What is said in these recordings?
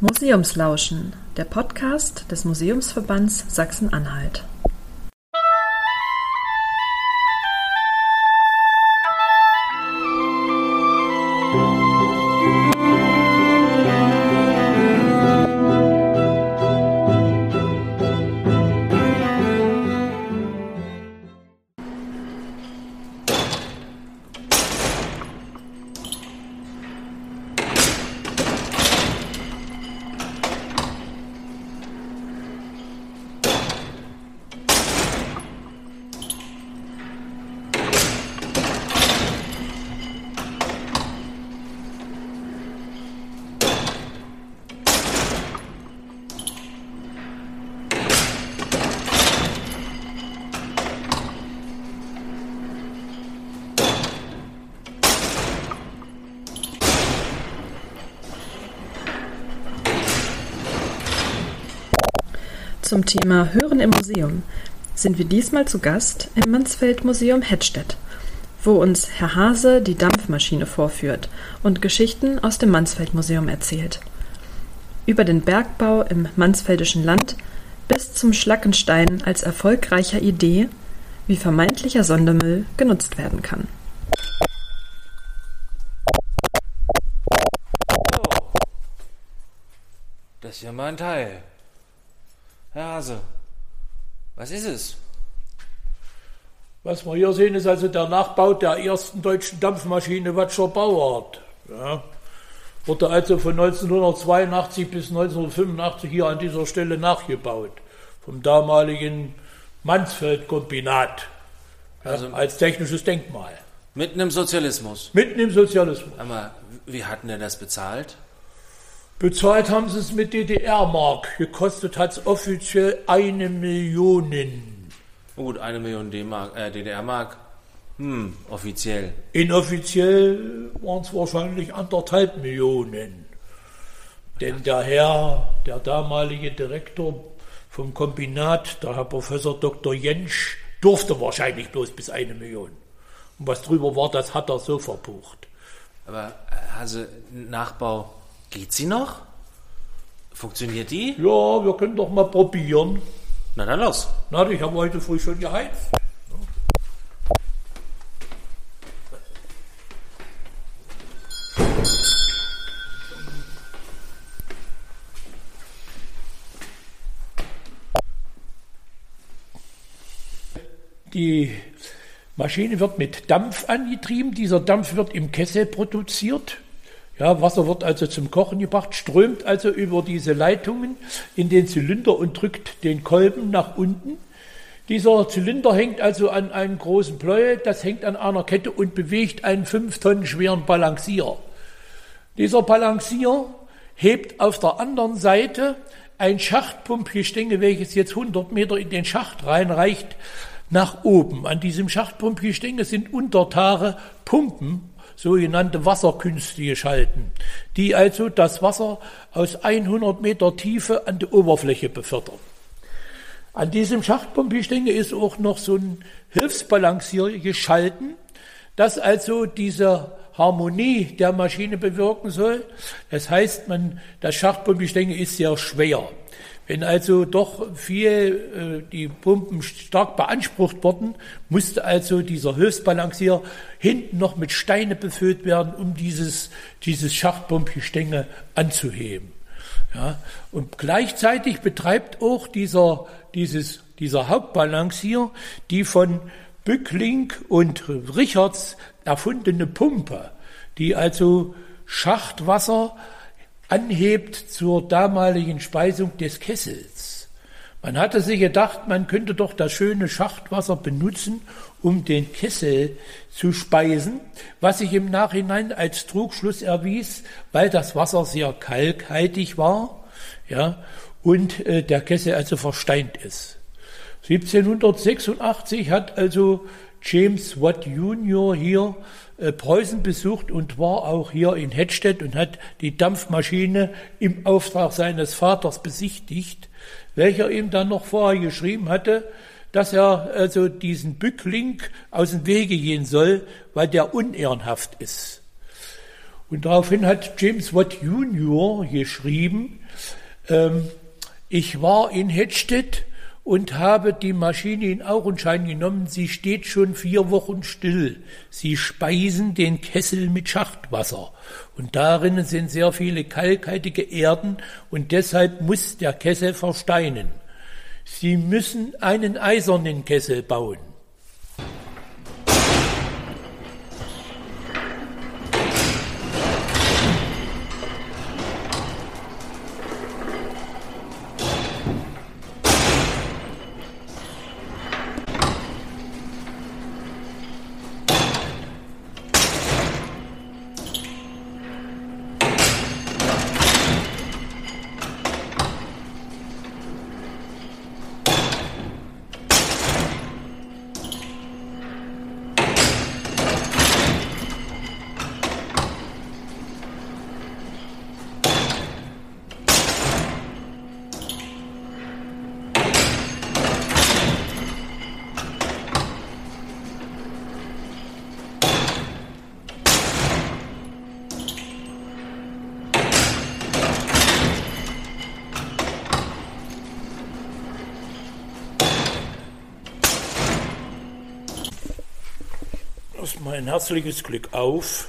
Museumslauschen, der Podcast des Museumsverbands Sachsen-Anhalt. Zum Thema Hören im Museum sind wir diesmal zu Gast im Mansfeld-Museum Hettstedt, wo uns Herr Hase die Dampfmaschine vorführt und Geschichten aus dem Mansfeld-Museum erzählt. Über den Bergbau im Mansfeldischen Land bis zum Schlackenstein als erfolgreicher Idee, wie vermeintlicher Sondermüll genutzt werden kann. Das ist ja mein Teil. Herr Hase, was ist es? Was wir hier sehen, ist also der Nachbau der ersten deutschen Dampfmaschine Watscher Bauart. Ja. Wurde also von 1982 bis 1985 hier an dieser Stelle nachgebaut. Vom damaligen Mansfeld-Kombinat. Ja, also als technisches Denkmal. Mitten im Sozialismus? Mitten im Sozialismus. Aber wie hatten er das bezahlt? Bezahlt haben sie es mit DDR-Mark. Gekostet hat es offiziell eine Million. Gut, eine Million äh, DDR-Mark. Hm, offiziell. Inoffiziell waren es wahrscheinlich anderthalb Millionen. Denn der Herr, der damalige Direktor vom Kombinat, der Herr Professor Dr. Jentsch, durfte wahrscheinlich bloß bis eine Million. Und was drüber war, das hat er so verbucht. Aber also Nachbau Geht sie noch? Funktioniert die? Ja, wir können doch mal probieren. Na dann los. Na, ich habe heute früh schon geheizt. Die Maschine wird mit Dampf angetrieben. Dieser Dampf wird im Kessel produziert. Ja, Wasser wird also zum Kochen gebracht, strömt also über diese Leitungen in den Zylinder und drückt den Kolben nach unten. Dieser Zylinder hängt also an einem großen Pleuel, das hängt an einer Kette und bewegt einen fünf Tonnen schweren Balancier. Dieser Balancier hebt auf der anderen Seite ein Schachtpumpgestänge, welches jetzt 100 Meter in den Schacht reinreicht, nach oben. An diesem Schachtpumpgestänge sind Untertare Pumpen sogenannte Wasserkünste geschalten, die also das Wasser aus 100 Meter Tiefe an die Oberfläche befördern. An diesem Schachtpumpgestänge ist auch noch so ein Hilfsbalancier geschalten, das also diese Harmonie der Maschine bewirken soll. Das heißt, man, das Schachtpumpgestänge ist sehr schwer. Wenn also doch viel äh, die Pumpen stark beansprucht wurden, musste also dieser Hilfsbalancier hinten noch mit Steine befüllt werden, um dieses, dieses Schachtpumpgestänge anzuheben. Ja, und gleichzeitig betreibt auch dieser, dieses, dieser Hauptbalancier die von Bückling und Richards erfundene Pumpe, die also Schachtwasser anhebt zur damaligen Speisung des Kessels. Man hatte sich gedacht, man könnte doch das schöne Schachtwasser benutzen, um den Kessel zu speisen, was sich im Nachhinein als Trugschluss erwies, weil das Wasser sehr kalkhaltig war, ja, und äh, der Kessel also versteint ist. 1786 hat also James Watt Jr. hier äh, Preußen besucht und war auch hier in Hettstedt und hat die Dampfmaschine im Auftrag seines Vaters besichtigt, welcher ihm dann noch vorher geschrieben hatte, dass er also diesen Bückling aus dem Wege gehen soll, weil der unehrenhaft ist. Und daraufhin hat James Watt Jr. geschrieben, ähm, ich war in Hedstedt und habe die Maschine in Augenschein genommen. Sie steht schon vier Wochen still. Sie speisen den Kessel mit Schachtwasser. Und darin sind sehr viele kalkhaltige Erden und deshalb muss der Kessel versteinen. Sie müssen einen eisernen Kessel bauen. Erstmal ein herzliches Glück auf.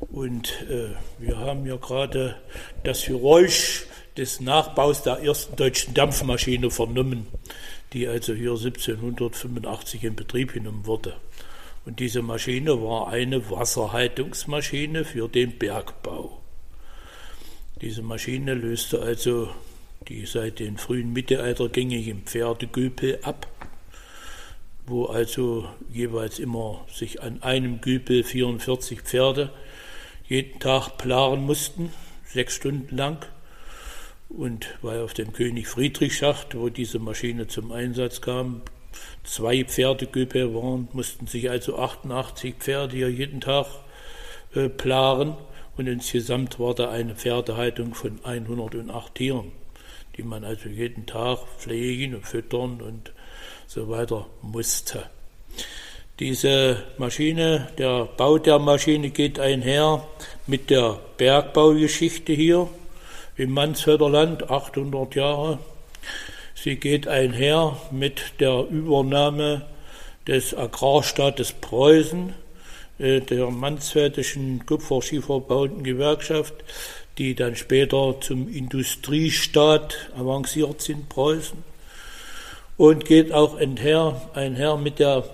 Und äh, wir haben ja gerade das Geräusch des Nachbaus der ersten deutschen Dampfmaschine vernommen, die also hier 1785 in Betrieb genommen wurde. Und diese Maschine war eine Wasserhaltungsmaschine für den Bergbau. Diese Maschine löste also die seit den frühen Mittelalter gängigen Pferdegüpel ab wo also jeweils immer sich an einem Güpel 44 Pferde jeden Tag plaren mussten, sechs Stunden lang. Und weil auf dem König Friedrich Schacht, wo diese Maschine zum Einsatz kam, zwei Pferdegüpel waren, mussten sich also 88 Pferde hier jeden Tag äh, plaren. Und insgesamt war da eine Pferdehaltung von 108 Tieren, die man also jeden Tag pflegen und füttern und so weiter musste. Diese Maschine, der Bau der Maschine geht einher mit der Bergbaugeschichte hier im Mansfelder Land, 800 Jahre. Sie geht einher mit der Übernahme des Agrarstaates Preußen, äh, der Mansfeldischen Kupferschieferbauenden Gewerkschaft, die dann später zum Industriestaat avanciert sind, Preußen und geht auch einher, einher mit der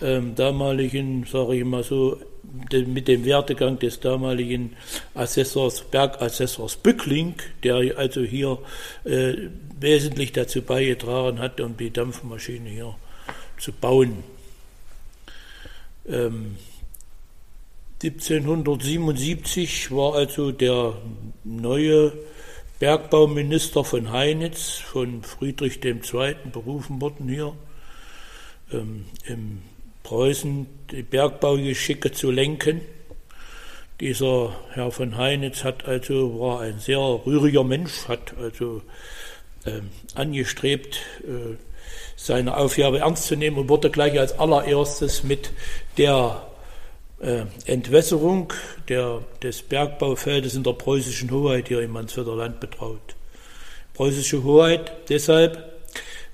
ähm, damaligen, sage ich mal so, de, mit dem Werdegang des damaligen Assessors, Bergassessors Bückling, der also hier äh, wesentlich dazu beigetragen hat, um die Dampfmaschine hier zu bauen. Ähm, 1777 war also der neue Bergbauminister von Heinitz, von Friedrich II. berufen worden hier, ähm, im Preußen die Bergbaugeschicke zu lenken. Dieser Herr von Heinitz hat also, war ein sehr rühriger Mensch, hat also ähm, angestrebt, äh, seine Aufgabe ernst zu nehmen und wurde gleich als allererstes mit der Entwässerung der, des Bergbaufeldes in der preußischen Hoheit hier im Mansfelder Land betraut. Preußische Hoheit deshalb,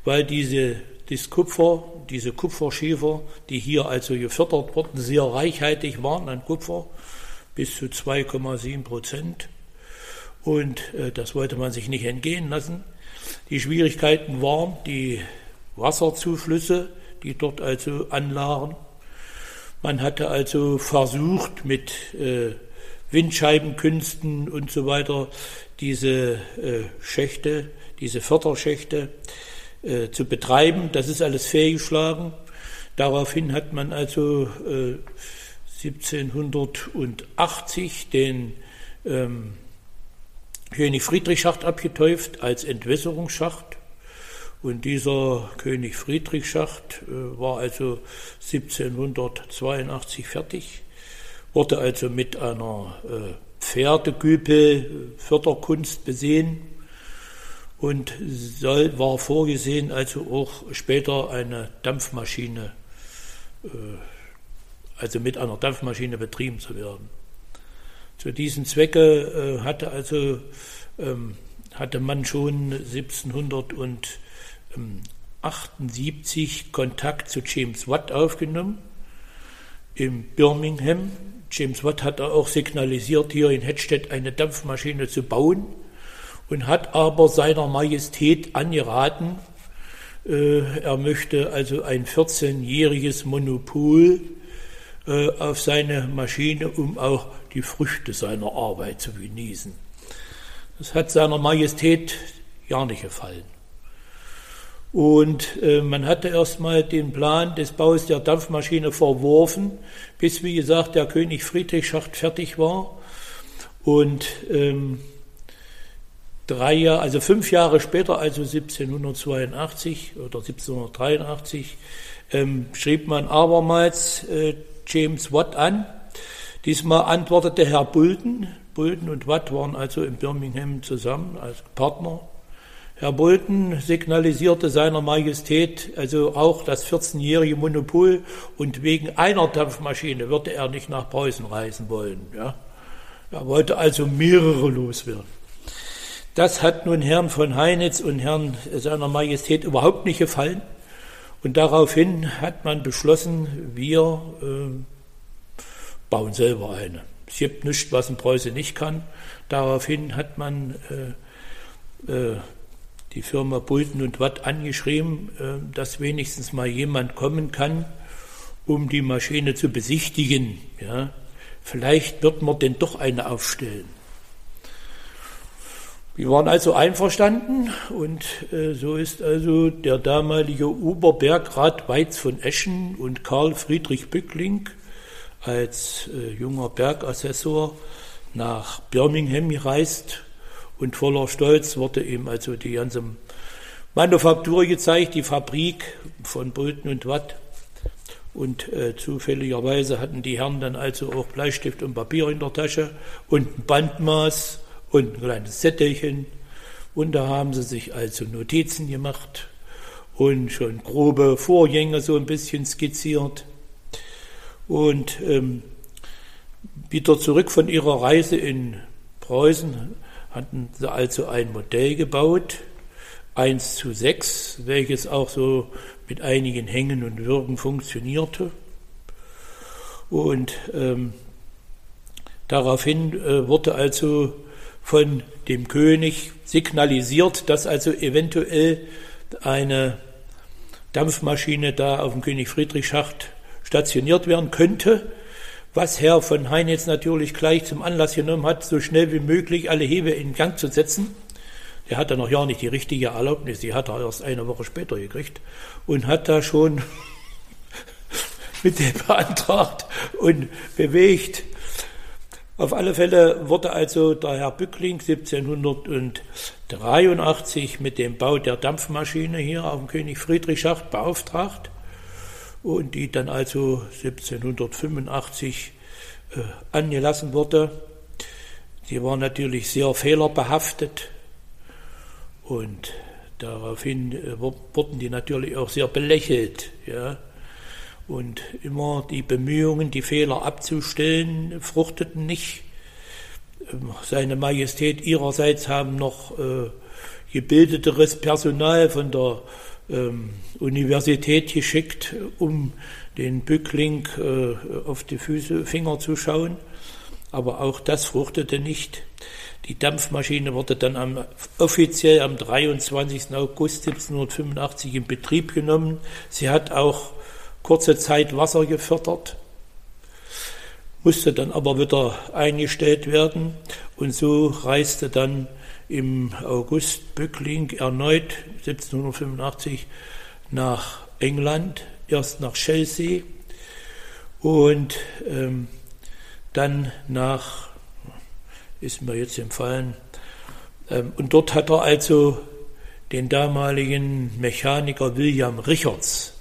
weil diese, das Kupfer, diese Kupferschiefer, die hier also gefördert wurden, sehr reichhaltig waren an Kupfer, bis zu 2,7 Prozent. Und äh, das wollte man sich nicht entgehen lassen. Die Schwierigkeiten waren die Wasserzuflüsse, die dort also anlagen man hatte also versucht, mit äh, Windscheibenkünsten und so weiter diese äh, Schächte, diese Förderschächte äh, zu betreiben. Das ist alles fehlgeschlagen. Daraufhin hat man also 1780 äh, den ähm, König Friedrich Schacht abgetäuft als Entwässerungsschacht. Und dieser König Friedrich Schacht äh, war also 1782 fertig, wurde also mit einer äh, Pferdegüpel Förderkunst besehen und soll, war vorgesehen, also auch später eine Dampfmaschine, äh, also mit einer Dampfmaschine betrieben zu werden. Zu diesem Zwecke äh, hatte also ähm, hatte man schon 1778 Kontakt zu James Watt aufgenommen in Birmingham. James Watt hat auch signalisiert, hier in Hedstedt eine Dampfmaschine zu bauen und hat aber seiner Majestät angeraten, äh, er möchte also ein 14-jähriges Monopol äh, auf seine Maschine, um auch die Früchte seiner Arbeit zu genießen. Das hat seiner Majestät ja nicht gefallen. Und äh, man hatte erstmal den Plan des Baus der Dampfmaschine verworfen, bis, wie gesagt, der König Friedrich Schacht fertig war. Und ähm, drei Jahre, also fünf Jahre später, also 1782 oder 1783, ähm, schrieb man abermals äh, James Watt an. Diesmal antwortete Herr Bulton. Bulton und Watt waren also in Birmingham zusammen als Partner. Herr Bolton signalisierte seiner Majestät also auch das 14-jährige Monopol und wegen einer Dampfmaschine würde er nicht nach Preußen reisen wollen. Ja. Er wollte also mehrere loswerden. Das hat nun Herrn von Heinitz und Herrn seiner Majestät überhaupt nicht gefallen. Und daraufhin hat man beschlossen, wir äh, bauen selber eine. Es gibt nichts, was ein Preuße nicht kann. Daraufhin hat man äh, äh, die Firma Bulten und Watt angeschrieben, äh, dass wenigstens mal jemand kommen kann, um die Maschine zu besichtigen. Ja. Vielleicht wird man denn doch eine aufstellen. Wir waren also einverstanden und äh, so ist also der damalige Oberbergrat Weiz von Eschen und Karl Friedrich Bückling als äh, junger Bergassessor nach Birmingham gereist und voller Stolz wurde ihm also die ganze Manufaktur gezeigt, die Fabrik von Bolton und Watt. Und äh, zufälligerweise hatten die Herren dann also auch Bleistift und Papier in der Tasche und ein Bandmaß und ein kleines Zettelchen. Und da haben sie sich also Notizen gemacht und schon grobe Vorgänge so ein bisschen skizziert. Und ähm, wieder zurück von ihrer Reise in Preußen hatten sie also ein Modell gebaut, 1 zu 6, welches auch so mit einigen Hängen und Würgen funktionierte. Und ähm, daraufhin äh, wurde also von dem König signalisiert, dass also eventuell eine Dampfmaschine da auf dem König Friedrich Schacht stationiert werden könnte, was Herr von Heinitz natürlich gleich zum Anlass genommen hat, so schnell wie möglich alle Hebel in Gang zu setzen. Der hat dann noch ja nicht die richtige Erlaubnis, die hat er erst eine Woche später gekriegt und hat da schon mit dem beantragt und bewegt, auf alle Fälle wurde also der Herr Bückling 1783 mit dem Bau der Dampfmaschine hier auf dem König Friedrich Schacht beauftragt und die dann also 1785 äh, angelassen wurde. Sie war natürlich sehr fehlerbehaftet und daraufhin äh, wurden die natürlich auch sehr belächelt. Ja. Und immer die Bemühungen, die Fehler abzustellen, fruchteten nicht. Ähm, seine Majestät ihrerseits haben noch äh, gebildeteres Personal von der ähm, Universität geschickt, um den Bückling äh, auf die Füße, Finger zu schauen. Aber auch das fruchtete nicht. Die Dampfmaschine wurde dann am, offiziell am 23. August 1785 in Betrieb genommen. Sie hat auch kurze Zeit Wasser gefördert, musste dann aber wieder eingestellt werden und so reiste dann im August Bückling erneut 1785 nach England, erst nach Chelsea und ähm, dann nach, ist mir jetzt empfallen, ähm, und dort hat er also den damaligen Mechaniker William Richards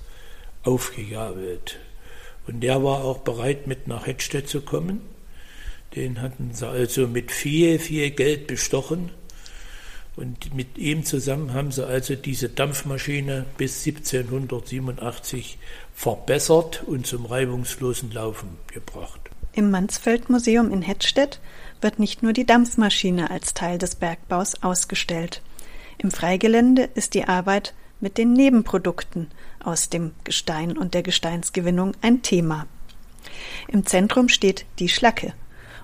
aufgegabelt. Und der war auch bereit, mit nach Hedstedt zu kommen. Den hatten sie also mit viel, viel Geld bestochen. Und mit ihm zusammen haben sie also diese Dampfmaschine bis 1787 verbessert und zum reibungslosen Laufen gebracht. Im Mansfeld-Museum in Hettstedt wird nicht nur die Dampfmaschine als Teil des Bergbaus ausgestellt. Im Freigelände ist die Arbeit mit den Nebenprodukten aus dem Gestein und der Gesteinsgewinnung ein Thema. Im Zentrum steht die Schlacke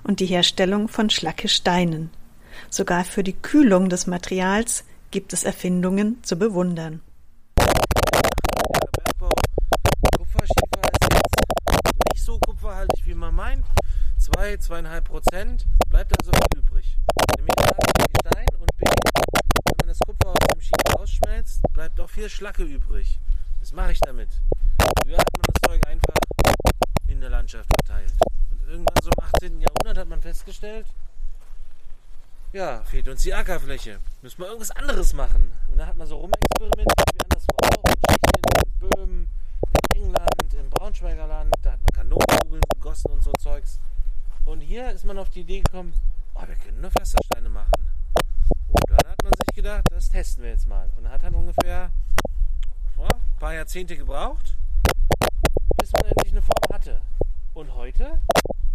und die Herstellung von Schlackesteinen. Sogar für die Kühlung des Materials gibt es Erfindungen zu bewundern. kupferhaltig, wie man meint. Zwei, zweieinhalb Prozent, bleibt also viel übrig. Nämlich A, Gestein und B, wenn man das Kupfer aus dem Schienen rausschmelzt, bleibt auch viel Schlacke übrig. Was mache ich damit? Früher hat man das Zeug einfach in der Landschaft verteilt. Und irgendwann so im 18. Jahrhundert hat man festgestellt, ja, fehlt uns die Ackerfläche. Müssen wir irgendwas anderes machen. Und dann hat man so rumexperimentiert, wie anderswo auch, in Tschechien, in Böhmen, in England, im Braunschweiger Land, da hat man Kanonenkugeln gegossen und so Zeugs. Und hier ist man auf die Idee gekommen, oh, wir können nur Pflastersteine machen. Und dann hat man sich gedacht, das testen wir jetzt mal. Und hat dann ungefähr oh, ein paar Jahrzehnte gebraucht, bis man endlich eine Form hatte. Und heute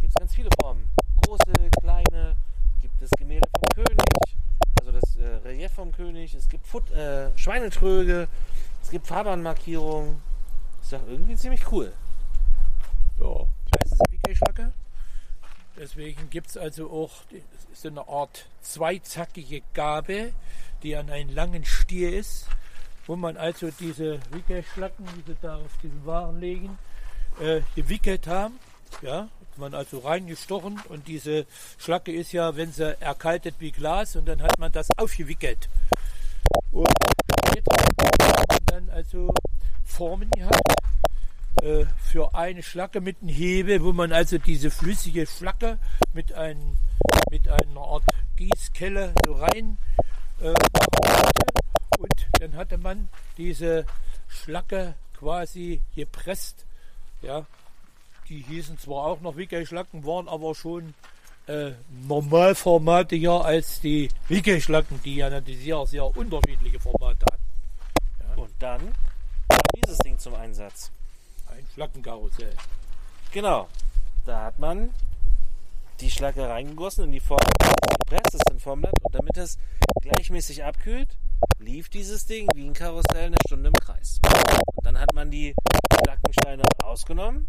gibt es ganz viele Formen. Große, kleine, gibt es Gemälde vom König, also das äh, Relief vom König, es gibt Fut äh, Schweinetröge, es gibt Fahrbahnmarkierungen, ist doch irgendwie ziemlich cool. Ja, das ist eine Wickelschlacke. Deswegen gibt es also auch so eine Art zweizackige Gabe, die an einen langen Stier ist, wo man also diese Wickelschlacken, die sie da auf diesen Waren legen, äh, gewickelt haben. Ja, man also reingestochen und diese Schlacke ist ja, wenn sie erkaltet wie Glas und dann hat man das aufgewickelt. Und später hat man dann also Formen gehabt äh, für eine Schlacke mit einem Hebel, wo man also diese flüssige Schlacke mit, ein, mit einer Art Gießkelle so rein äh. Und dann hatte man diese Schlacke quasi gepresst. Ja, die hießen zwar auch noch Wickelschlacken, waren aber schon äh, normalformatiger als die Wickelschlacken, die ja sehr, sehr unterschiedliche Formate hatten. Ja. Und dann kam dieses Ding zum Einsatz. Ein Schlackenkarussell. Genau. Da hat man die Schlacke reingegossen in die Form, gepresst, ist ein Formblatt, und damit es gleichmäßig abkühlt, lief dieses Ding wie ein Karussell eine Stunde im Kreis. Und dann hat man die Schlackensteine rausgenommen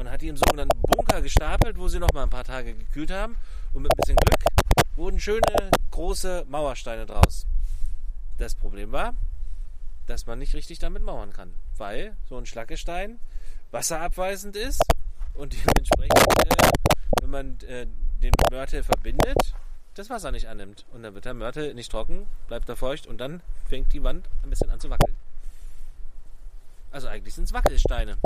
und hat die im sogenannten Bunker gestapelt, wo sie noch mal ein paar Tage gekühlt haben. Und mit ein bisschen Glück wurden schöne große Mauersteine draus. Das Problem war, dass man nicht richtig damit mauern kann, weil so ein Schlackestein wasserabweisend ist und dementsprechend, äh, wenn man äh, den Mörtel verbindet, das Wasser nicht annimmt. Und dann wird der Mörtel nicht trocken, bleibt er feucht und dann fängt die Wand ein bisschen an zu wackeln. Also eigentlich sind es Wackelsteine.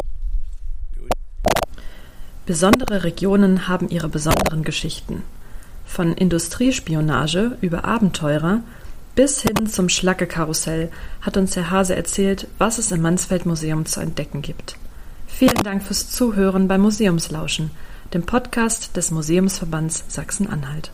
Besondere Regionen haben ihre besonderen Geschichten. Von Industriespionage über Abenteurer bis hin zum Schlacke-Karussell hat uns Herr Hase erzählt, was es im Mansfeld-Museum zu entdecken gibt. Vielen Dank fürs Zuhören beim Museumslauschen, dem Podcast des Museumsverbands Sachsen-Anhalt.